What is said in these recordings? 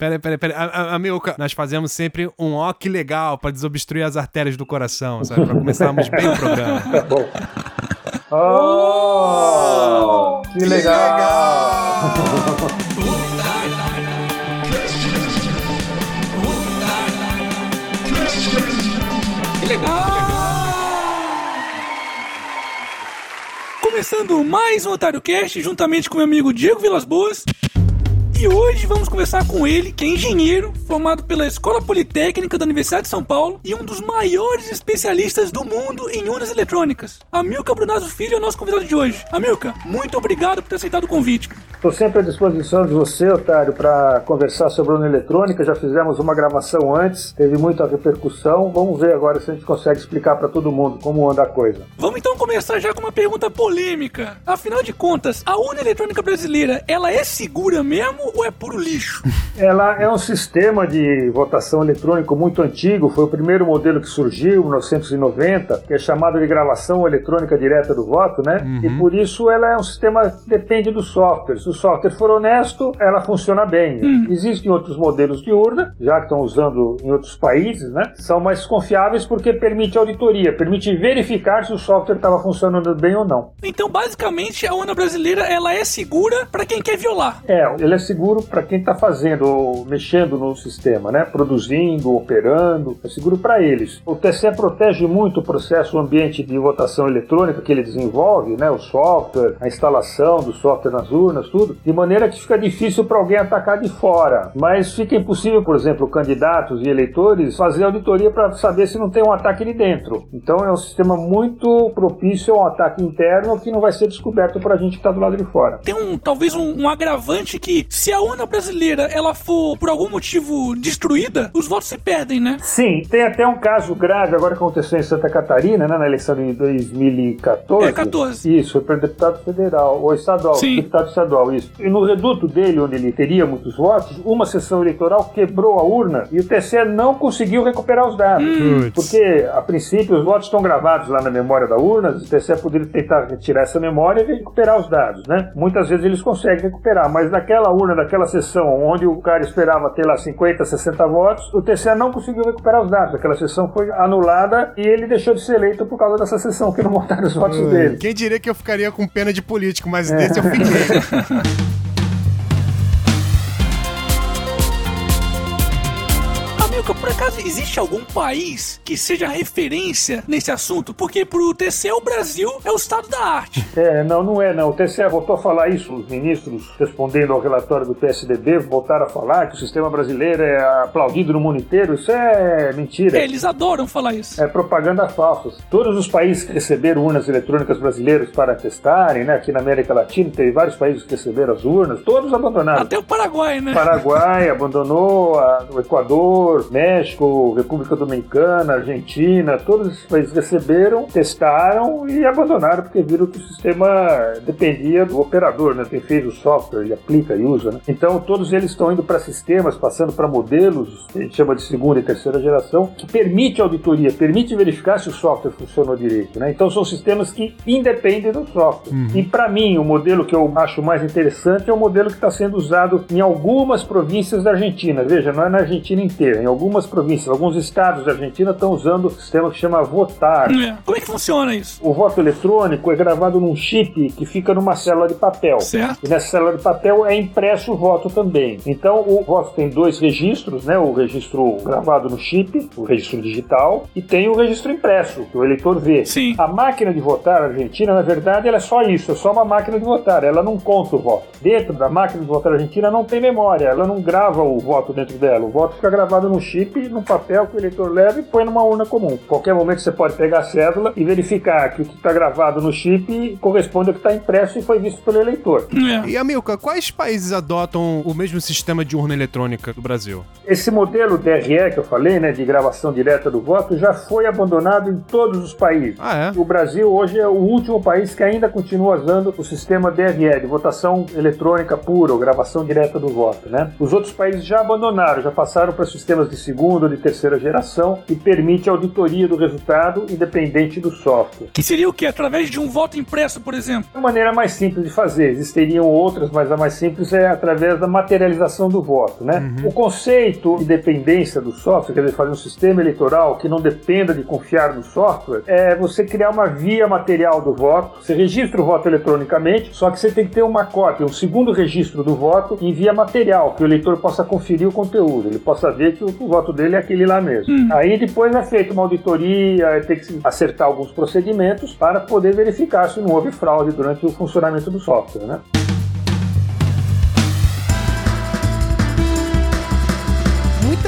Peraí, peraí, peraí. Amigo, nós fazemos sempre um ó que legal pra desobstruir as artérias do coração, sabe? Pra começarmos bem o programa. Tá bom. Oh, que, que legal! legal. que legal! Começando mais um Otário Cast, juntamente com meu amigo Diego Vilas Boas. E hoje vamos conversar com ele, que é engenheiro, formado pela Escola Politécnica da Universidade de São Paulo e um dos maiores especialistas do mundo em urnas eletrônicas. Amilca Brunazzo Filho é o nosso convidado de hoje. Amilca, muito obrigado por ter aceitado o convite. Estou sempre à disposição de você, Otário, para conversar sobre urna eletrônica. Já fizemos uma gravação antes, teve muita repercussão. Vamos ver agora se a gente consegue explicar para todo mundo como anda a coisa. Vamos então começar já com uma pergunta polêmica. Afinal de contas, a urna eletrônica brasileira, ela é segura mesmo ou é puro lixo? Ela é um sistema de votação eletrônico muito antigo, foi o primeiro modelo que surgiu, em 1990, que é chamado de gravação eletrônica direta do voto, né? Uhum. E por isso ela é um sistema que depende do software. Se o software for honesto, ela funciona bem. Uhum. Existem outros modelos de urna, já que estão usando em outros países, né? São mais confiáveis porque permite auditoria, permite verificar se o software estava funcionando bem ou não. Então, basicamente, a urna brasileira ela é segura para quem quer violar. É, ela é seguro para quem está fazendo ou mexendo no sistema, né? Produzindo, operando, é seguro para eles. O TCE protege muito o processo, o ambiente de votação eletrônica que ele desenvolve, né? O software, a instalação do software nas urnas, tudo, de maneira que fica difícil para alguém atacar de fora. Mas fica impossível, por exemplo, candidatos e eleitores fazer auditoria para saber se não tem um ataque de dentro. Então é um sistema muito propício a um ataque interno que não vai ser descoberto para a gente que está do lado de fora. Tem um talvez um, um agravante que se se a urna brasileira ela for por algum motivo destruída, os votos se perdem, né? Sim, tem até um caso grave agora que aconteceu em Santa Catarina, né, na eleição de 2014. É, 14. Isso, foi para deputado federal, ou estadual, Sim. deputado estadual, isso. E no reduto dele, onde ele teria muitos votos, uma sessão eleitoral quebrou a urna e o TCE não conseguiu recuperar os dados. Hum. Porque, a princípio, os votos estão gravados lá na memória da urna, o TCE poderia tentar retirar essa memória e recuperar os dados, né? Muitas vezes eles conseguem recuperar, mas naquela urna daquela sessão onde o cara esperava ter lá 50, 60 votos, o TCE não conseguiu recuperar os dados. Aquela sessão foi anulada e ele deixou de ser eleito por causa dessa sessão que não votaram os votos dele. Quem diria que eu ficaria com pena de político, mas é. desse eu fiquei. por acaso existe algum país que seja referência nesse assunto? Porque pro TCE o Brasil é o estado da arte. É, não, não é não. O TCE voltou a falar isso, os ministros respondendo ao relatório do PSDB voltaram a falar que o sistema brasileiro é aplaudido no mundo inteiro. Isso é mentira. É, eles adoram falar isso. É propaganda falsa. Todos os países que receberam urnas eletrônicas brasileiras para testarem, né? Aqui na América Latina tem vários países que receberam as urnas, todos abandonaram. Até o Paraguai, né? Paraguai abandonou, o Equador, México, República Dominicana, Argentina, todos esses países receberam, testaram e abandonaram porque viram que o sistema dependia do operador, né? Quem fez o software e aplica e usa, né? Então todos eles estão indo para sistemas, passando para modelos, a gente chama de segunda e terceira geração, que permite auditoria, permite verificar se o software funcionou direito, né? Então são sistemas que independem do software. Uhum. E para mim, o modelo que eu acho mais interessante é o modelo que está sendo usado em algumas províncias da Argentina. Veja, não é na Argentina inteira, em algumas algumas províncias, alguns estados da Argentina estão usando o sistema que chama Votar. É. Como é que funciona isso? O voto eletrônico é gravado num chip que fica numa célula de papel. Certo. E nessa célula de papel é impresso o voto também. Então o voto tem dois registros, né? O registro gravado no chip, o registro digital, e tem o registro impresso, que o eleitor vê. Sim. A máquina de votar argentina, na verdade, ela é só isso, é só uma máquina de votar, ela não conta o voto. Dentro da máquina de votar argentina não tem memória, ela não grava o voto dentro dela. O voto fica gravado no chip chip num papel que o eleitor leva e põe numa urna comum. Qualquer momento você pode pegar a cédula e verificar que o que está gravado no chip corresponde ao que está impresso e foi visto pelo eleitor. É. E Amilca, quais países adotam o mesmo sistema de urna eletrônica do Brasil? Esse modelo DRE que eu falei, né, de gravação direta do voto, já foi abandonado em todos os países. Ah, é? O Brasil hoje é o último país que ainda continua usando o sistema DRE, de votação eletrônica pura, ou gravação direta do voto, né? Os outros países já abandonaram, já passaram para sistemas de segunda ou de terceira geração e permite auditoria do resultado independente do software. Que seria o que? Através de um voto impresso, por exemplo? A maneira mais simples de fazer. Existiriam outras, mas a mais simples é através da materialização do voto. Né? Uhum. O conceito de dependência do software, quer dizer, fazer um sistema eleitoral que não dependa de confiar no software, é você criar uma via material do voto. Você registra o voto eletronicamente, só que você tem que ter uma cópia, um segundo registro do voto em via material, que o eleitor possa conferir o conteúdo, ele possa ver que o, o voto dele é aquele lá mesmo. Hum. Aí depois é feita uma auditoria, tem que acertar alguns procedimentos para poder verificar se não houve fraude durante o funcionamento do software, né?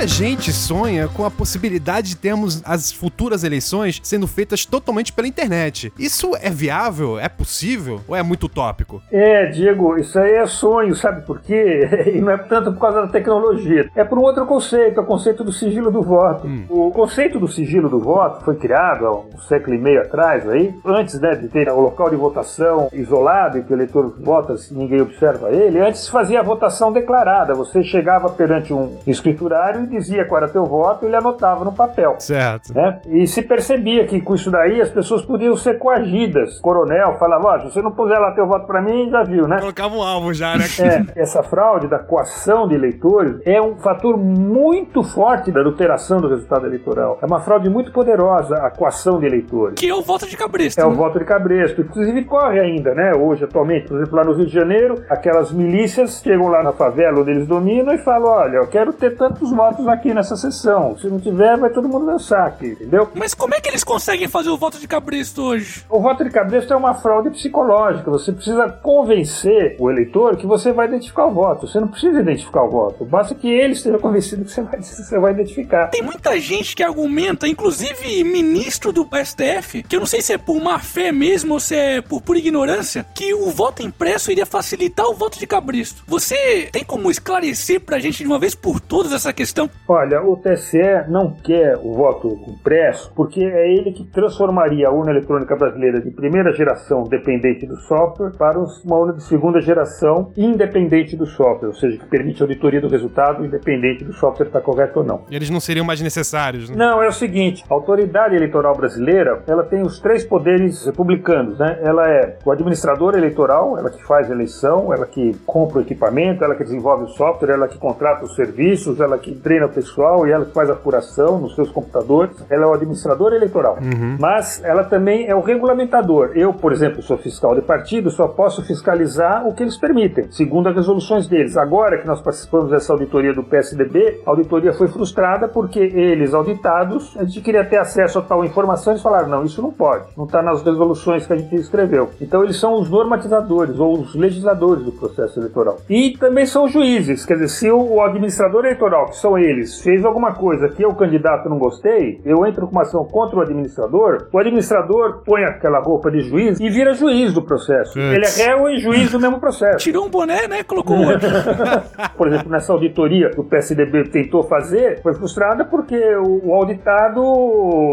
Muita gente sonha com a possibilidade de termos as futuras eleições sendo feitas totalmente pela internet. Isso é viável? É possível? Ou é muito utópico? É, Diego, isso aí é sonho, sabe por quê? E não é tanto por causa da tecnologia. É por um outro conceito, é o conceito do sigilo do voto. Hum. O conceito do sigilo do voto foi criado há um século e meio atrás, aí, antes né, de ter o local de votação isolado e que o eleitor vota se ninguém observa ele, antes se fazia a votação declarada. Você chegava perante um escriturário e dizia qual era teu voto, ele anotava no papel. Certo. Né? E se percebia que com isso daí as pessoas podiam ser coagidas. O coronel falava, ó, oh, se você não puser lá teu voto para mim, já viu, né? Colocava um alvo já, né? É, essa fraude da coação de eleitores é um fator muito forte da adulteração do resultado eleitoral. É uma fraude muito poderosa a coação de eleitores. Que é o voto de cabresto. É né? o voto de cabresto. Inclusive corre ainda, né? Hoje, atualmente, por exemplo, lá no Rio de Janeiro, aquelas milícias chegam lá na favela onde eles dominam e falam, olha, eu quero ter tantos votos votos aqui nessa sessão. Se não tiver, vai todo mundo dançar aqui, entendeu? Mas como é que eles conseguem fazer o voto de cabresto hoje? O voto de cabresto é uma fraude psicológica. Você precisa convencer o eleitor que você vai identificar o voto. Você não precisa identificar o voto. Basta que ele esteja convencido que você vai, você vai identificar. Tem muita gente que argumenta, inclusive ministro do STF, que eu não sei se é por má fé mesmo ou se é por pura ignorância, que o voto impresso iria facilitar o voto de cabresto. Você tem como esclarecer pra gente de uma vez por todas essa questão? Olha, o TSE não quer o voto impresso porque é ele que transformaria a urna eletrônica brasileira de primeira geração dependente do software para uma urna de segunda geração independente do software, ou seja, que permite auditoria do resultado independente do software estar correto ou não. Eles não seriam mais necessários, né? Não, é o seguinte, a autoridade eleitoral brasileira, ela tem os três poderes republicanos, né? Ela é o administrador eleitoral, ela que faz a eleição, ela que compra o equipamento, ela que desenvolve o software, ela que contrata os serviços, ela que treina o pessoal e ela faz a apuração nos seus computadores. Ela é o administrador eleitoral. Uhum. Mas ela também é o regulamentador. Eu, por exemplo, sou fiscal de partido, só posso fiscalizar o que eles permitem, segundo as resoluções deles. Agora que nós participamos dessa auditoria do PSDB, a auditoria foi frustrada porque eles, auditados, a gente queria ter acesso a tal informação e eles falaram: não, isso não pode, não está nas resoluções que a gente escreveu. Então eles são os normatizadores ou os legisladores do processo eleitoral. E também são os juízes, quer dizer, se o administrador eleitoral, que são eles, fez alguma coisa que eu, candidato, não gostei, eu entro com uma ação contra o administrador, o administrador põe aquela roupa de juiz e vira juiz do processo. Ele é réu e juiz do mesmo processo. Tirou um boné, né? Colocou outro. Por exemplo, nessa auditoria que o PSDB tentou fazer, foi frustrada porque o auditado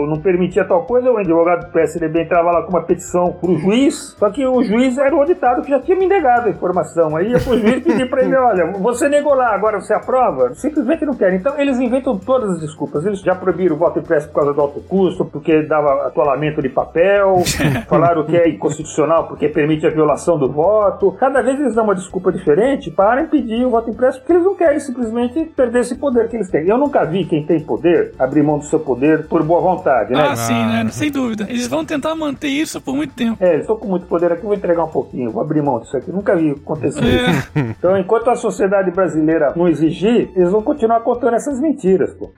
não permitia tal coisa, o advogado do PSDB entrava lá com uma petição pro juiz, só que o juiz era o auditado que já tinha me negado a informação. Aí pro juiz pedir pra ele, olha, você negou lá, agora você aprova? Simplesmente não quer então eles inventam todas as desculpas. Eles já proibiram o voto impresso por causa do alto custo, porque dava atolamento de papel, falaram que é inconstitucional porque permite a violação do voto. Cada vez eles dão uma desculpa diferente para impedir o voto impresso, porque eles não querem simplesmente perder esse poder que eles têm. Eu nunca vi quem tem poder abrir mão do seu poder por boa vontade, né? Ah, sim, né? Sem dúvida. Eles vão tentar manter isso por muito tempo. É, estou com muito poder aqui, vou entregar um pouquinho, vou abrir mão disso aqui. Nunca vi acontecer é. isso. Então, enquanto a sociedade brasileira não exigir, eles vão continuar contando essas mentiras, pô.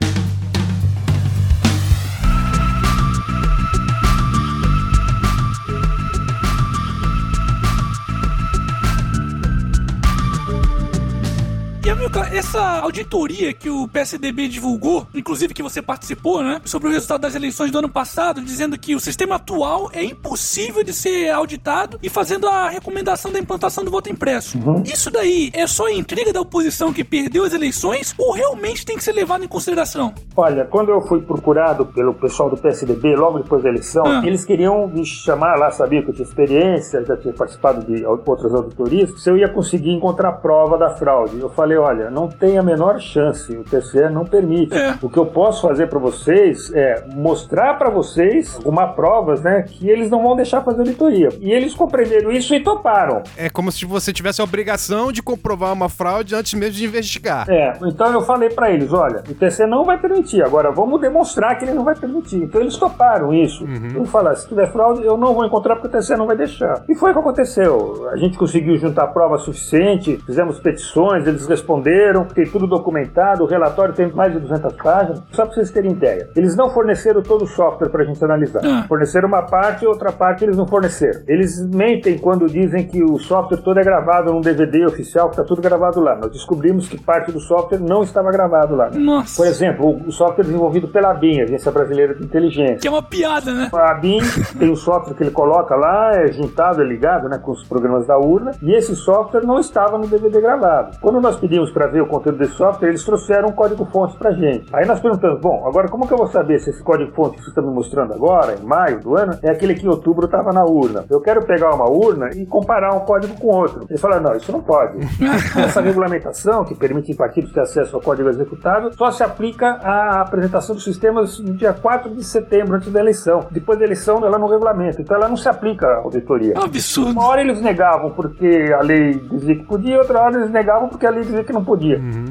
Essa auditoria que o PSDB divulgou, inclusive que você participou, né, sobre o resultado das eleições do ano passado, dizendo que o sistema atual é impossível de ser auditado e fazendo a recomendação da implantação do voto impresso. Uhum. Isso daí é só intriga da oposição que perdeu as eleições ou realmente tem que ser levado em consideração? Olha, quando eu fui procurado pelo pessoal do PSDB logo depois da eleição, ah. eles queriam me chamar lá, sabia que eu tinha experiência, já tinha participado de outras auditorias, se eu ia conseguir encontrar prova da fraude. Eu falei, olha, olha, não tem a menor chance, o TCE não permite. É. O que eu posso fazer para vocês é mostrar para vocês algumas provas, né, que eles não vão deixar fazer auditoria. E eles compreenderam isso e toparam. É como se você tivesse a obrigação de comprovar uma fraude antes mesmo de investigar. É, então eu falei para eles, olha, o TCE não vai permitir, agora vamos demonstrar que ele não vai permitir. Então eles toparam isso. Eu falei, se tiver fraude, eu não vou encontrar porque o TCE não vai deixar. E foi o que aconteceu. A gente conseguiu juntar prova suficiente, fizemos petições, eles responderam, tem tudo documentado, o relatório tem mais de 200 páginas. Só para vocês terem ideia. Eles não forneceram todo o software para a gente analisar. Ah. Forneceram uma parte e outra parte eles não forneceram. Eles mentem quando dizem que o software todo é gravado num DVD oficial, que está tudo gravado lá. Nós descobrimos que parte do software não estava gravado lá. Nossa. Por exemplo, o- software desenvolvido pela ABIN, Agência Brasileira de Inteligência. Que é uma piada, né? A ABIN tem o software que ele coloca lá, é juntado, é ligado né, com os programas da urna, e esse software não estava no DVD gravado. Quando nós pedimos para ver o conteúdo desse software, eles trouxeram um código-fonte para gente. Aí nós perguntamos, bom, agora como que eu vou saber se esse código-fonte que você está me mostrando agora, em maio do ano, é aquele que em outubro estava na urna? Eu quero pegar uma urna e comparar um código com outro. Eles falaram, não, isso não pode. Essa regulamentação, que permite em partidos ter acesso ao código executável, só se aplica à apresentação dos sistemas no dia 4 de setembro, antes da eleição. Depois da eleição, ela não regulamenta. Então, ela não se aplica à auditoria. É um absurdo. Uma hora eles negavam porque a lei dizia que podia, outra hora eles negavam porque a lei dizia que não podia.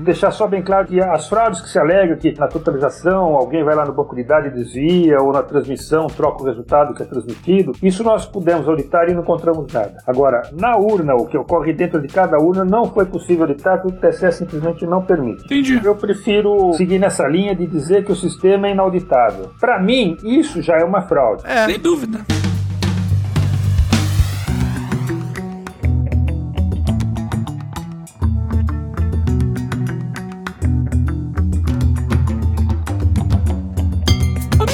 Deixar só bem claro que as fraudes que se alegam, que na totalização alguém vai lá no banco de dados e desvia, ou na transmissão troca o resultado que é transmitido, isso nós pudemos auditar e não encontramos nada. Agora, na urna, o que ocorre dentro de cada urna não foi possível auditar, porque o TSE simplesmente não permite. Entendi. Eu prefiro seguir nessa linha de dizer que o sistema é inauditável. Para mim, isso já é uma fraude. É. Sem dúvida.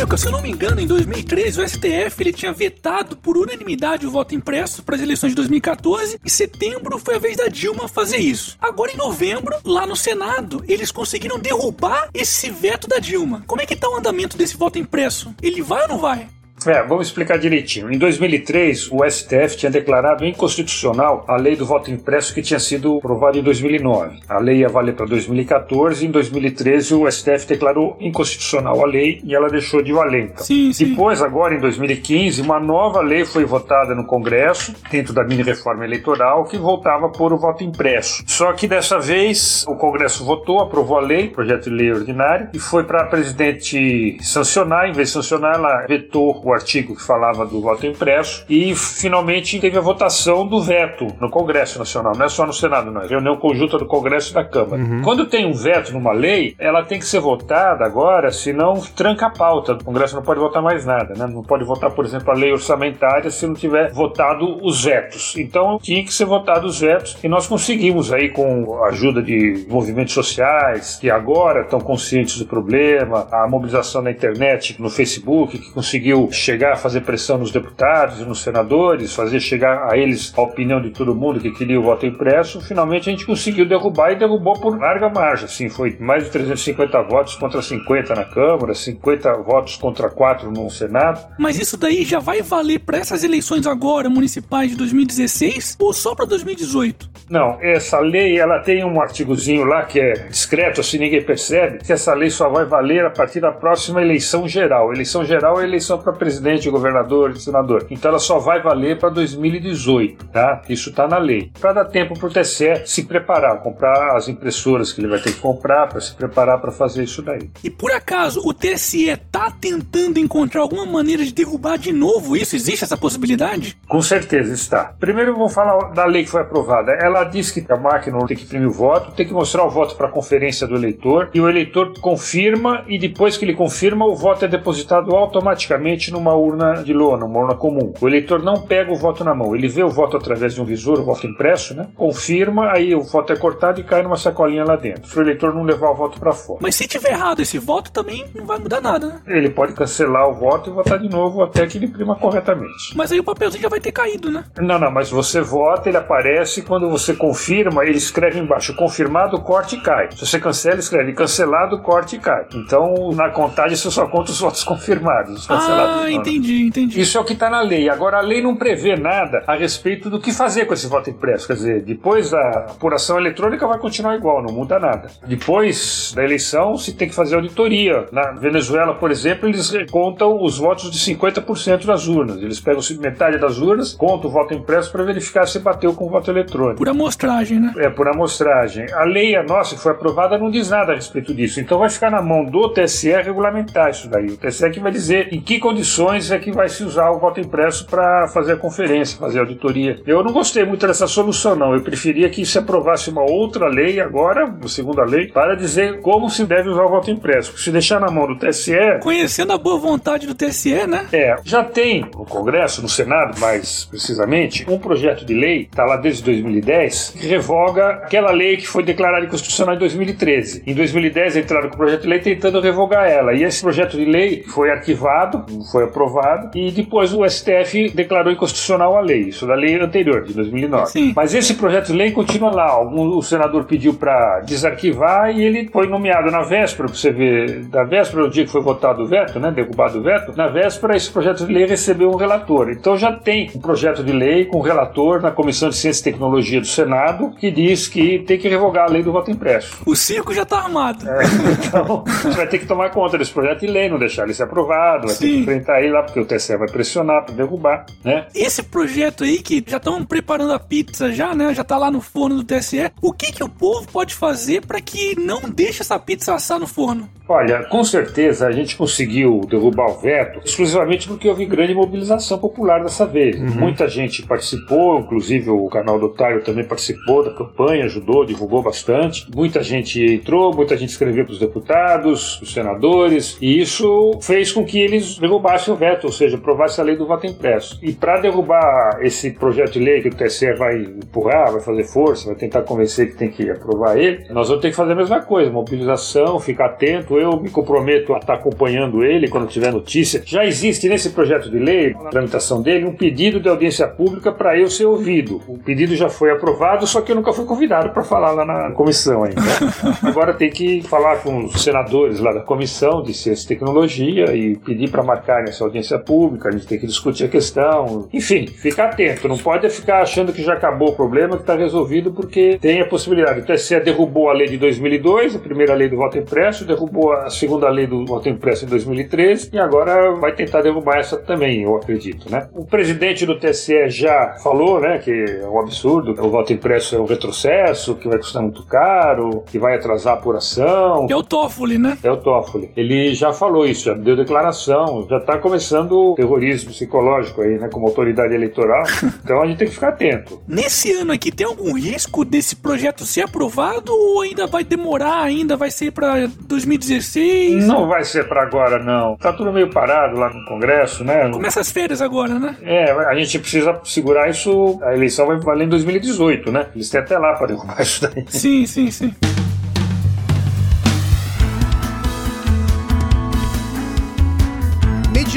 Amigo, se eu não me engano, em 2013 o STF ele tinha vetado por unanimidade o voto impresso para as eleições de 2014. Em setembro foi a vez da Dilma fazer isso. Agora em novembro, lá no Senado, eles conseguiram derrubar esse veto da Dilma. Como é que tá o andamento desse voto impresso? Ele vai ou não vai? É, vamos explicar direitinho. Em 2003, o STF tinha declarado inconstitucional a lei do voto impresso que tinha sido aprovada em 2009. A lei ia valer para 2014 e em 2013 o STF declarou inconstitucional a lei e ela deixou de valer. Então. Sim, sim. Depois, agora em 2015, uma nova lei foi votada no Congresso, dentro da mini reforma eleitoral, que voltava a pôr o voto impresso. Só que dessa vez o Congresso votou, aprovou a lei, projeto de lei ordinário, e foi para a presidente sancionar. Em vez de sancionar, ela vetou o artigo que falava do voto impresso e finalmente teve a votação do veto no Congresso Nacional. Não é só no Senado, não. É reunião conjunta do Congresso e da Câmara. Quando tem um veto numa lei, ela tem que ser votada agora, senão tranca a pauta. O Congresso não pode votar mais nada, né? Não pode votar, por exemplo, a lei orçamentária se não tiver votado os vetos. Então tinha que ser votado os vetos e nós conseguimos aí com a ajuda de movimentos sociais que agora estão conscientes do problema, a mobilização na internet, no Facebook, que conseguiu chegar a fazer pressão nos deputados e nos senadores, fazer chegar a eles a opinião de todo mundo que queria o voto impresso, finalmente a gente conseguiu derrubar e derrubou por larga margem. Assim, foi mais de 350 votos contra 50 na Câmara, 50 votos contra 4 no Senado. Mas isso daí já vai valer para essas eleições agora, municipais de 2016 ou só para 2018? Não, essa lei ela tem um artigozinho lá que é discreto, assim ninguém percebe, que essa lei só vai valer a partir da próxima eleição geral. Eleição geral é eleição para presidente, governador senador. Então ela só vai valer para 2018, tá? Isso está na lei. Para dar tempo para o TSE se preparar, comprar as impressoras que ele vai ter que comprar para se preparar para fazer isso daí. E por acaso o TSE tá tentando encontrar alguma maneira de derrubar de novo isso? Existe essa possibilidade? Com certeza está. Primeiro vamos falar da lei que foi aprovada. Ela diz que a máquina tem que imprimir o voto, tem que mostrar o voto para a conferência do eleitor e o eleitor confirma e depois que ele confirma o voto é depositado automaticamente numa urna de lona, uma urna comum. O eleitor não pega o voto na mão, ele vê o voto através de um visor, o voto impresso, né? Confirma, aí o voto é cortado e cai numa sacolinha lá dentro. Se o eleitor não levar o voto para fora. Mas se tiver errado esse voto também não vai mudar nada, né? Ele pode cancelar o voto e votar de novo até que ele imprima corretamente. Mas aí o papelzinho já vai ter caído, né? Não, não, mas você vota, ele aparece, quando você confirma, ele escreve embaixo, confirmado, corte e cai. Se você cancela, escreve cancelado, corte e cai. Então, na contagem, você só conta os votos confirmados. Os cancelados Ah, Ah, entendi, entendi. Isso é o que está na lei. Agora, a lei não prevê nada a respeito do que fazer com esse voto impresso. Quer dizer, depois da apuração eletrônica vai continuar igual, não muda nada. Depois da eleição, se tem que fazer auditoria. Na Venezuela, por exemplo, eles contam os votos de 50% das urnas. Eles pegam metade das urnas, contam o voto impresso para verificar se bateu com o voto eletrônico. Por amostragem, né? É, por amostragem. A lei, a nossa, que foi aprovada, não diz nada a respeito disso. Então vai ficar na mão do TSE regulamentar isso daí. O TSE que vai dizer em que condições é que vai se usar o voto impresso para fazer a conferência, fazer a auditoria. Eu não gostei muito dessa solução, não. Eu preferia que se aprovasse uma outra lei agora, a segunda lei, para dizer como se deve usar o voto impresso. Se deixar na mão do TSE. Conhecendo a boa vontade do TSE, né? É, já tem no Congresso, no Senado mais precisamente, um projeto de lei, está lá desde 2010, que revoga aquela lei que foi declarada inconstitucional em 2013. Em 2010 entraram com o projeto de lei tentando revogar ela. E esse projeto de lei foi arquivado, não foi aprovado, e depois o STF declarou inconstitucional a lei. Isso da lei anterior, de 2009. Sim. Mas esse projeto de lei continua lá. Algum, o senador pediu para desarquivar e ele foi nomeado na véspera, para você ver, da véspera, o dia que foi votado o veto, né, derrubado o veto, na véspera esse projeto de lei recebeu um relator. Então já tem um projeto de lei com relator na Comissão de Ciência e Tecnologia do Senado que diz que tem que revogar a lei do voto impresso. O circo já tá armado. É, então, você vai ter que tomar conta desse projeto de lei, não deixar ele ser aprovado, vai ter que Sim. enfrentar ele lá, porque o TSE vai pressionar para derrubar, né? Esse projeto aí que já estão preparando a pizza já, né? Já tá lá no forno do TSE. O que que o povo pode fazer para que não deixe essa pizza assar no forno? Olha, com certeza a gente conseguiu derrubar o veto exclusivamente porque houve grande mobilização popular dessa vez. Muita gente participou, inclusive o canal do Otário também participou da campanha, ajudou, divulgou bastante. Muita gente entrou, muita gente escreveu para os deputados, os senadores, e isso fez com que eles derrubassem o veto, ou seja, aprovassem a lei do voto impresso. E para derrubar esse projeto de lei que o TSE vai empurrar, vai fazer força, vai tentar convencer que tem que aprovar ele, nós vamos ter que fazer a mesma coisa, mobilização, ficar atento. Eu me comprometo a estar acompanhando ele quando tiver notícia. Já existe nesse projeto de lei, na tramitação dele, um pedido de audiência pública para eu ser ouvido. O pedido já foi aprovado, só que eu nunca fui convidado para falar lá na comissão ainda. Agora tem que falar com os senadores lá da comissão de ciência e tecnologia e pedir para marcar essa audiência pública. A gente tem que discutir a questão. Enfim, ficar atento. Não pode ficar achando que já acabou o problema, que está resolvido, porque tem a possibilidade. O TSE derrubou a lei de 2002, a primeira lei do voto impresso, derrubou a segunda lei do voto impresso em 2013 e agora vai tentar derrubar essa também, eu acredito, né? O presidente do TSE já falou, né, que é um absurdo, o voto impresso é um retrocesso, que vai custar muito caro, que vai atrasar a apuração. É o Toffoli, né? É o Toffoli. Ele já falou isso, já deu declaração, já está começando o terrorismo psicológico aí, né, como autoridade eleitoral. Então a gente tem que ficar atento. Nesse ano aqui, tem algum risco desse projeto ser aprovado ou ainda vai demorar, ainda vai ser pra 2016? Não vai ser para agora, não. Tá tudo meio parado lá no Congresso, né? Começa as férias agora, né? É, a gente precisa segurar isso. A eleição vai valer em 2018, né? Eles têm até lá para derrubar isso daí. Sim, sim, sim.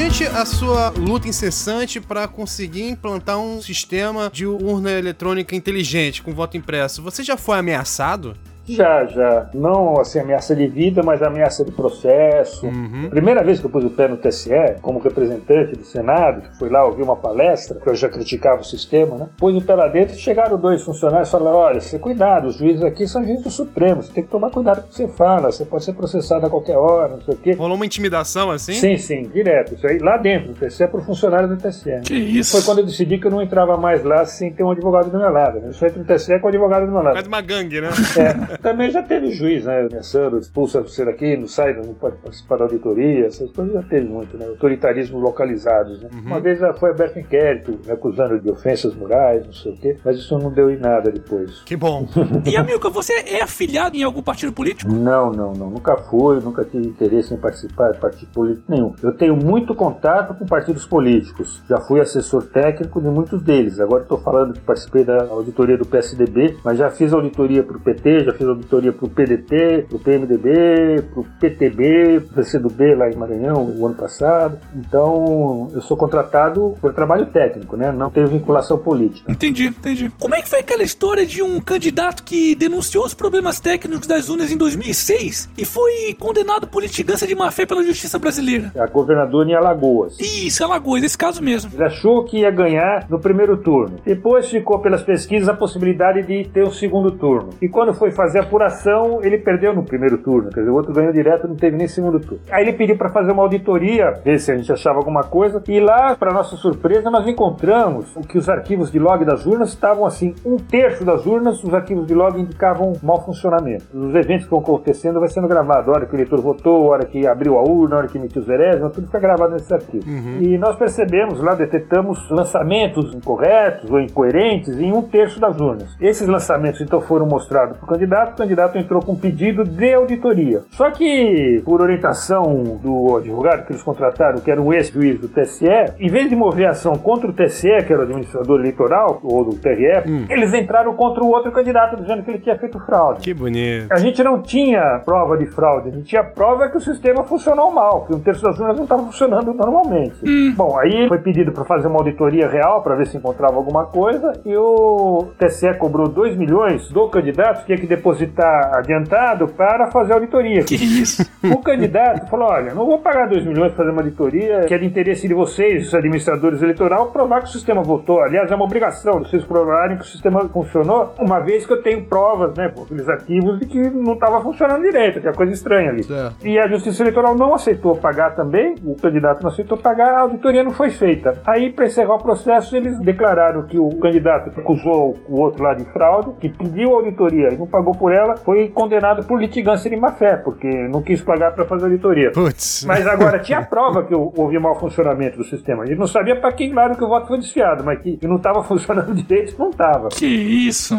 Mediante a sua luta incessante para conseguir implantar um sistema de urna eletrônica inteligente com voto impresso, você já foi ameaçado? Já, já. Não assim, ameaça de vida, mas ameaça de processo. Uhum. Primeira vez que eu pus o pé no TSE, como representante do Senado, que fui lá ouvir uma palestra, que eu já criticava o sistema, né? Pus o pé lá dentro e chegaram dois funcionários e falaram: olha, você cuidado, os juízes aqui são juízes do Supremo, você tem que tomar cuidado com o que você fala, você pode ser processado a qualquer hora, não sei o quê. Rolou uma intimidação assim? Sim, sim, direto. Isso aí lá dentro, o TSE é pro funcionário do TSE. Que isso? Foi quando eu decidi que eu não entrava mais lá sem ter um advogado do meu lado. Né? Eu só entro no TSE com o advogado do meu lado. Quase uma gangue, né? É, também já teve juiz, né? Ameaçando, expulsa você daqui, não sai, não pode participar da auditoria, essas coisas já teve muito, né? Autoritarismo localizados, né? Uma vez já foi aberto inquérito, me acusando de ofensas morais, não sei o quê, mas isso não deu em nada depois. Que bom. E Amilcar, você é afiliado em algum partido político? Não, não, não. Nunca fui, nunca tive interesse em participar de partido político nenhum. Eu tenho muito contato com partidos políticos. Já fui assessor técnico de muitos deles. Agora estou falando que participei da auditoria do PSDB, mas já fiz auditoria para o PT, já fiz auditoria para o PDT, para o PMDB, para o PTB, para o PCdoB lá em Maranhão o ano passado. Então, eu sou contratado por trabalho técnico, né? Não tenho vinculação política. Entendi, entendi. Como é que foi aquela história de um candidato que denunciou os problemas técnicos das urnas em 2006 e foi condenado por litigância de má-fé pela justiça brasileira? A governadora em Alagoas. Isso, Alagoas, esse caso mesmo. Ele achou que ia ganhar no primeiro turno. Depois ficou pelas pesquisas a possibilidade de ter o segundo turno. E quando foi fazer a apuração, ele perdeu no primeiro turno. Quer dizer, o outro ganhou direto, não teve nem segundo turno. Aí ele pediu para fazer uma auditoria, ver se a gente achava alguma coisa. E lá, para nossa surpresa, nós encontramos que os arquivos de log das urnas estavam assim: um terço das urnas, os arquivos de log indicavam mau funcionamento. Os eventos que vão acontecendo vai sendo gravado. A hora que o eleitor votou, a hora que abriu a urna, a hora que emitiu os erésimas, tudo fica gravado nesse arquivo. Uhum. E nós percebemos lá, detectamos lançamentos incorretos ou incoerentes em um terço das urnas. Esses lançamentos então foram mostrados para o candidato, o candidato entrou com um pedido de auditoria. Só que, por orientação do advogado que eles contrataram, que era um ex-juiz do TSE, em vez de mover a ação contra o TSE, que era o administrador eleitoral, ou do TRE, hum. eles entraram contra o outro candidato, dizendo que ele tinha feito fraude. Que bonito. A gente não tinha prova de fraude, a gente tinha prova que o sistema funcionou mal, que um terço das urnas não estava funcionando normalmente. Hum. Bom, aí foi pedido para fazer uma auditoria real para ver se encontrava alguma coisa e o TSE cobrou 2 milhões do candidato, tinha que depositar adiantado para fazer auditoria. Que isso? O candidato falou: olha, não vou pagar 2 milhões para fazer uma auditoria, que é de interesse de vocês, os administradores eleitorais, provar que o sistema votou. Aliás, é uma obrigação vocês provarem que o sistema funcionou, uma vez que eu tenho provas, né, por aqueles arquivos, de que não estava funcionando direito, que é coisa estranha ali. É. E a Justiça Eleitoral não aceitou pagar também, o candidato não aceitou pagar, a auditoria não foi feita. Aí, para encerrar o processo, eles declararam que o candidato acusou o outro lá de fraude, que pediu auditoria e não pagou por ela, foi condenado por litigância de má fé, porque não quis pagar para fazer a auditoria. Puts. Mas agora tinha prova que houve mau funcionamento do sistema. Gente não sabia para que lado que o voto foi desfiado, mas que não estava funcionando direito, não estava. Que isso?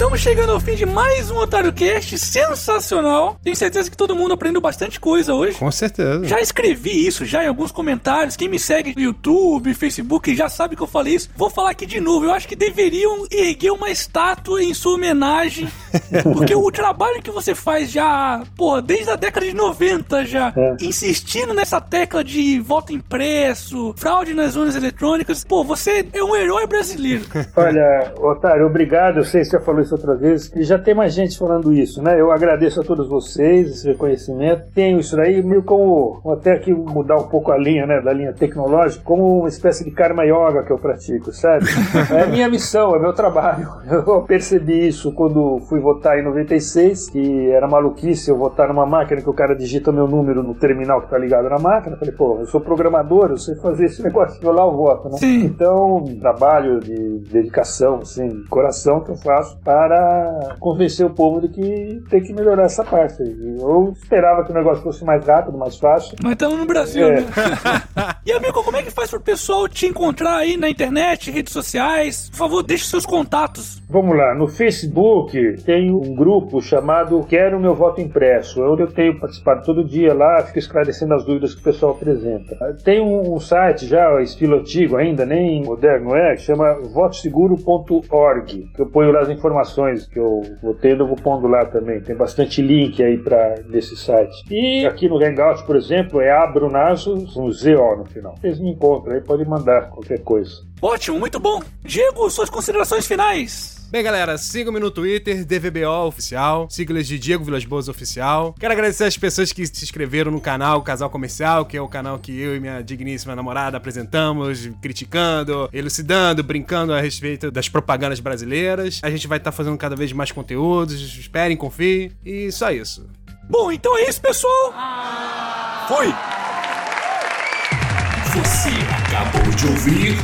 Estamos chegando ao fim de mais um Otário Cast sensacional. Tenho certeza que todo mundo aprendeu bastante coisa hoje. Com certeza. Já escrevi isso já em alguns comentários. Quem me segue no YouTube, Facebook, já sabe que eu falei isso. Vou falar aqui de novo. Eu acho que deveriam erguer uma estátua em sua homenagem. porque o trabalho que você faz já, pô, desde a década de 90 já, é. insistindo nessa tecla de voto impresso, fraude nas urnas eletrônicas, pô, você é um herói brasileiro. Olha, Otário, obrigado. Eu sei que você já falou isso outras vezes, e já tem mais gente falando isso, né? Eu agradeço a todos vocês esse reconhecimento. Tenho isso aí meio como, até aqui mudar um pouco a linha, né, da linha tecnológica, como uma espécie de karma yoga que eu pratico, sabe? É minha missão, é meu trabalho. Eu percebi isso quando fui votar em 96, que era maluquice eu votar numa máquina que o cara digita meu número no terminal que tá ligado na máquina. falei, pô, eu sou programador, eu sei fazer esse negócio, vou lá eu voto, né? Sim. Então, trabalho de dedicação, assim, coração que eu faço para para convencer o povo de que tem que melhorar essa parte. Eu esperava que o negócio fosse mais rápido, mais fácil. Mas estamos no Brasil, é. né? e amigo, como é que faz para o pessoal te encontrar aí na internet, redes sociais? Por favor, deixe seus contatos. Vamos lá, no Facebook tem um grupo chamado Quero Meu Voto Impresso, onde eu tenho participado todo dia lá, fico esclarecendo as dúvidas que o pessoal apresenta. Tem um, um site já, estilo antigo ainda, nem moderno é, que chama votoseguro.org, que eu ponho lá as informações informações que eu vou tendo, eu vou pondo lá também. Tem bastante link aí para nesse site. E aqui no Hangout, por exemplo, é Abrunazo com ZO no final. Vocês me encontram aí, podem mandar qualquer coisa. Ótimo, muito bom. Diego, suas considerações finais. Bem, galera, sigam-me no Twitter, DVBO Oficial, siglas de Diego Vilas Boas Oficial. Quero agradecer as pessoas que se inscreveram no canal Casal Comercial, que é o canal que eu e minha digníssima namorada apresentamos, criticando, elucidando, brincando a respeito das propagandas brasileiras. A gente vai estar tá fazendo cada vez mais conteúdos, esperem, confiem, e só isso. Bom, então é isso, pessoal. Fui! Você acabou de ouvir.